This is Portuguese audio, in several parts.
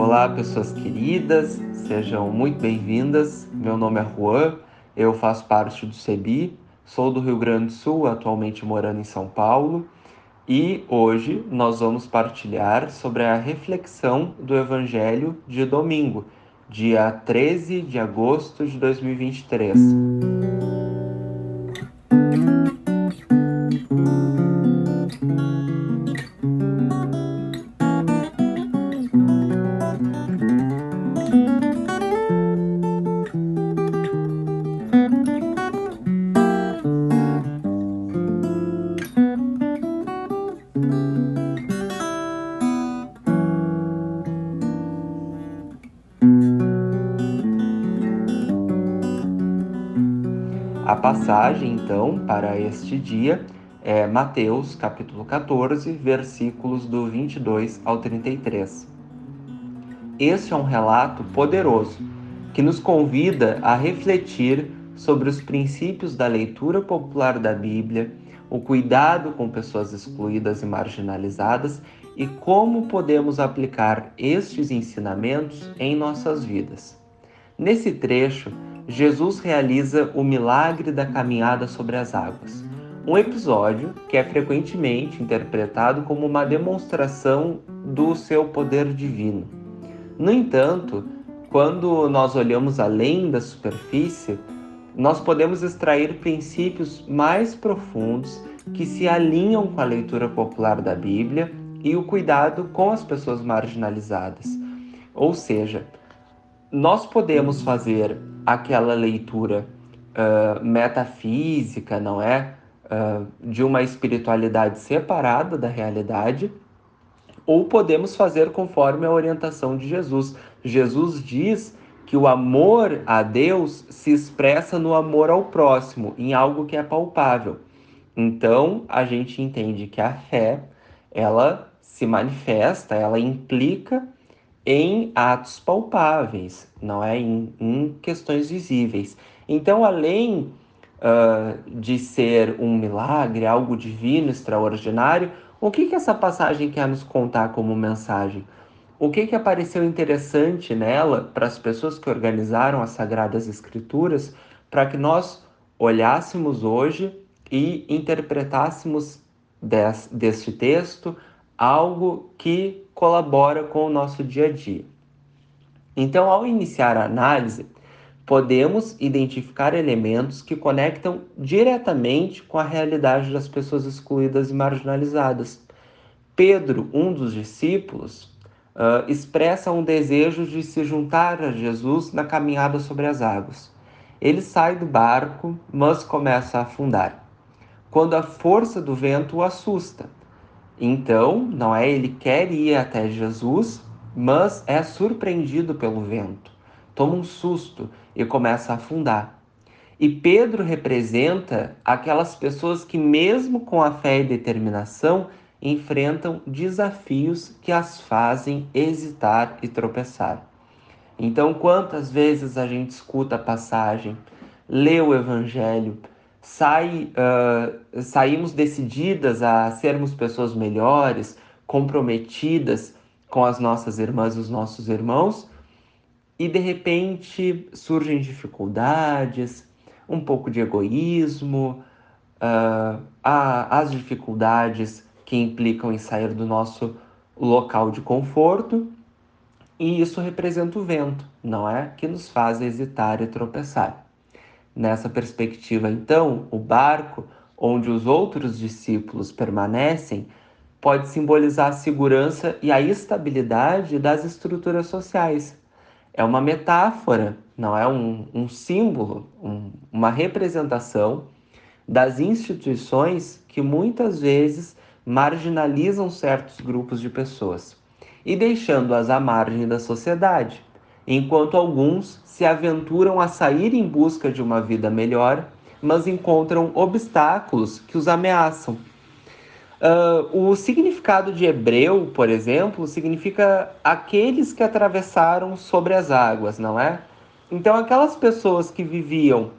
Olá, pessoas queridas, sejam muito bem-vindas. Meu nome é Juan, eu faço parte do CEBI, sou do Rio Grande do Sul, atualmente morando em São Paulo, e hoje nós vamos partilhar sobre a reflexão do Evangelho de domingo, dia 13 de agosto de 2023. A passagem, então, para este dia é Mateus, capítulo 14, versículos do 22 ao 33. Este é um relato poderoso que nos convida a refletir sobre os princípios da leitura popular da Bíblia, o cuidado com pessoas excluídas e marginalizadas e como podemos aplicar estes ensinamentos em nossas vidas. Nesse trecho, Jesus realiza o milagre da caminhada sobre as águas, um episódio que é frequentemente interpretado como uma demonstração do seu poder divino. No entanto, quando nós olhamos além da superfície, nós podemos extrair princípios mais profundos que se alinham com a leitura popular da Bíblia e o cuidado com as pessoas marginalizadas. Ou seja, nós podemos fazer aquela leitura uh, metafísica, não é? Uh, de uma espiritualidade separada da realidade, ou podemos fazer conforme a orientação de Jesus. Jesus diz que o amor a Deus se expressa no amor ao próximo, em algo que é palpável. Então, a gente entende que a fé, ela se manifesta, ela implica em atos palpáveis, não é em, em questões visíveis. Então, além uh, de ser um milagre, algo divino, extraordinário, o que, que essa passagem quer nos contar como mensagem? O que, que apareceu interessante nela para as pessoas que organizaram as Sagradas Escrituras, para que nós olhássemos hoje e interpretássemos des, deste texto algo que colabora com o nosso dia a dia. Então, ao iniciar a análise, podemos identificar elementos que conectam diretamente com a realidade das pessoas excluídas e marginalizadas. Pedro, um dos discípulos, uh, expressa um desejo de se juntar a Jesus na caminhada sobre as águas. Ele sai do barco, mas começa a afundar. Quando a força do vento o assusta, então, não é? Ele quer ir até Jesus, mas é surpreendido pelo vento, toma um susto e começa a afundar. E Pedro representa aquelas pessoas que, mesmo com a fé e determinação, enfrentam desafios que as fazem hesitar e tropeçar. Então, quantas vezes a gente escuta a passagem, lê o Evangelho, sai, uh, saímos decididas a sermos pessoas melhores, comprometidas com as nossas irmãs e os nossos irmãos, e de repente surgem dificuldades, um pouco de egoísmo, uh, as dificuldades que implicam em sair do nosso local de conforto, e isso representa o vento, não é? Que nos faz hesitar e tropeçar. Nessa perspectiva, então, o barco onde os outros discípulos permanecem pode simbolizar a segurança e a estabilidade das estruturas sociais. é uma metáfora, não é um, um símbolo, um, uma representação das instituições que muitas vezes marginalizam certos grupos de pessoas e deixando-as à margem da sociedade, enquanto alguns se aventuram a sair em busca de uma vida melhor, mas encontram obstáculos que os ameaçam. Uh, o significado de hebreu, por exemplo, significa aqueles que atravessaram sobre as águas, não é? Então, aquelas pessoas que viviam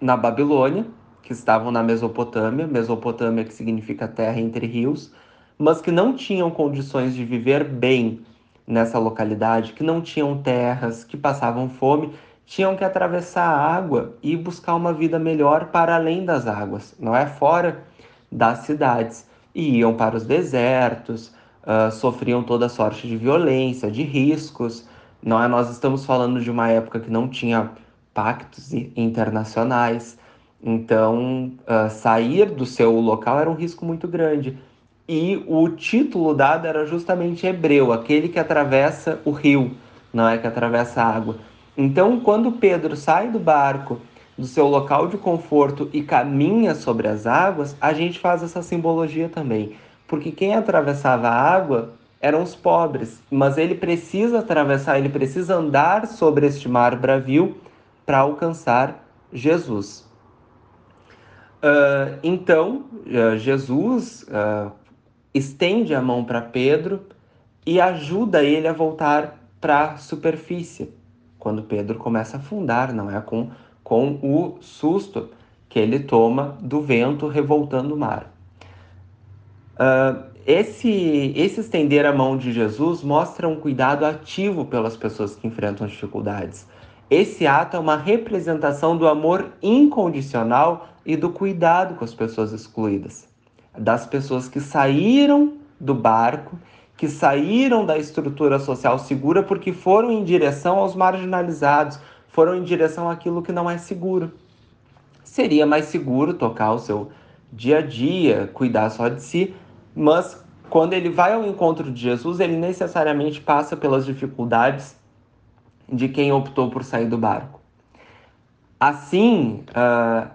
na Babilônia, que estavam na Mesopotâmia, Mesopotâmia que significa terra entre rios, mas que não tinham condições de viver bem nessa localidade, que não tinham terras, que passavam fome, tinham que atravessar a água e buscar uma vida melhor para além das águas, não é fora das cidades. E iam para os desertos, uh, sofriam toda sorte de violência, de riscos. Não é? Nós estamos falando de uma época que não tinha pactos internacionais, então, uh, sair do seu local era um risco muito grande. E o título dado era justamente hebreu, aquele que atravessa o rio, não é que atravessa a água. Então, quando Pedro sai do barco, do seu local de conforto e caminha sobre as águas, a gente faz essa simbologia também. Porque quem atravessava a água eram os pobres, mas ele precisa atravessar, ele precisa andar sobre este mar bravio para alcançar Jesus. Uh, então, uh, Jesus uh, estende a mão para Pedro e ajuda ele a voltar para a superfície. Quando Pedro começa a afundar, não é? Com, com o susto que ele toma do vento revoltando o mar. esse, esse estender a mão de Jesus mostra um cuidado ativo pelas pessoas que enfrentam dificuldades. Esse ato é uma representação do amor incondicional e do cuidado com as pessoas excluídas, das pessoas que saíram do barco, que saíram da estrutura social segura porque foram em direção aos marginalizados, foram em direção àquilo que não é seguro. Seria mais seguro tocar o seu dia a dia, cuidar só de si, mas quando ele vai ao encontro de Jesus, ele necessariamente passa pelas dificuldades de quem optou por sair do barco. Assim, uh,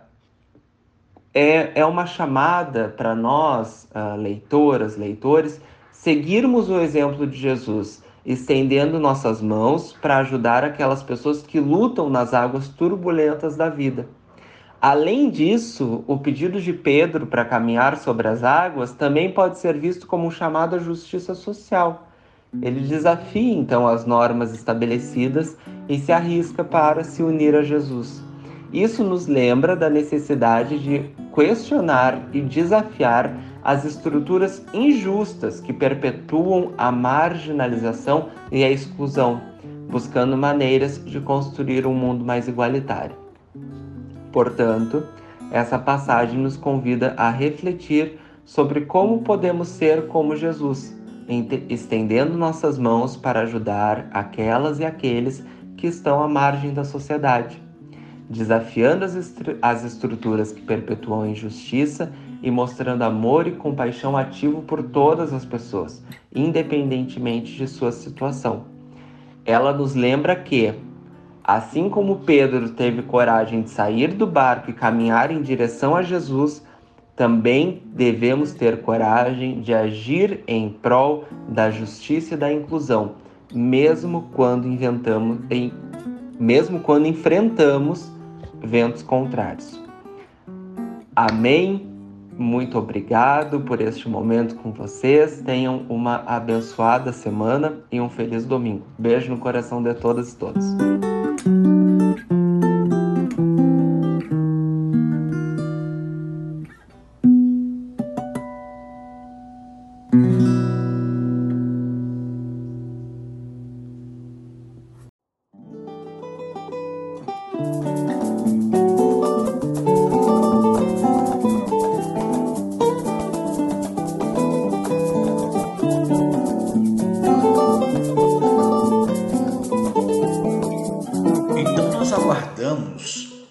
é, é uma chamada para nós, uh, leitoras, leitores, seguirmos o exemplo de Jesus, estendendo nossas mãos para ajudar aquelas pessoas que lutam nas águas turbulentas da vida. Além disso, o pedido de Pedro para caminhar sobre as águas também pode ser visto como um chamado à justiça social. Ele desafia então as normas estabelecidas e se arrisca para se unir a Jesus. Isso nos lembra da necessidade de questionar e desafiar as estruturas injustas que perpetuam a marginalização e a exclusão, buscando maneiras de construir um mundo mais igualitário. Portanto, essa passagem nos convida a refletir sobre como podemos ser como Jesus, estendendo nossas mãos para ajudar aquelas e aqueles que estão à margem da sociedade desafiando as, estru as estruturas que perpetuam a injustiça e mostrando amor e compaixão ativo por todas as pessoas, independentemente de sua situação. Ela nos lembra que, assim como Pedro teve coragem de sair do barco e caminhar em direção a Jesus, também devemos ter coragem de agir em prol da justiça e da inclusão, mesmo quando inventamos, mesmo quando enfrentamos ventos contrários. Amém. Muito obrigado por este momento com vocês. Tenham uma abençoada semana e um feliz domingo. Beijo no coração de todas e todos.